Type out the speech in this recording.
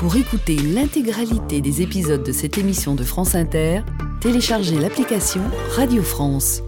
Pour écouter l'intégralité des épisodes de cette émission de France Inter, téléchargez l'application Radio France.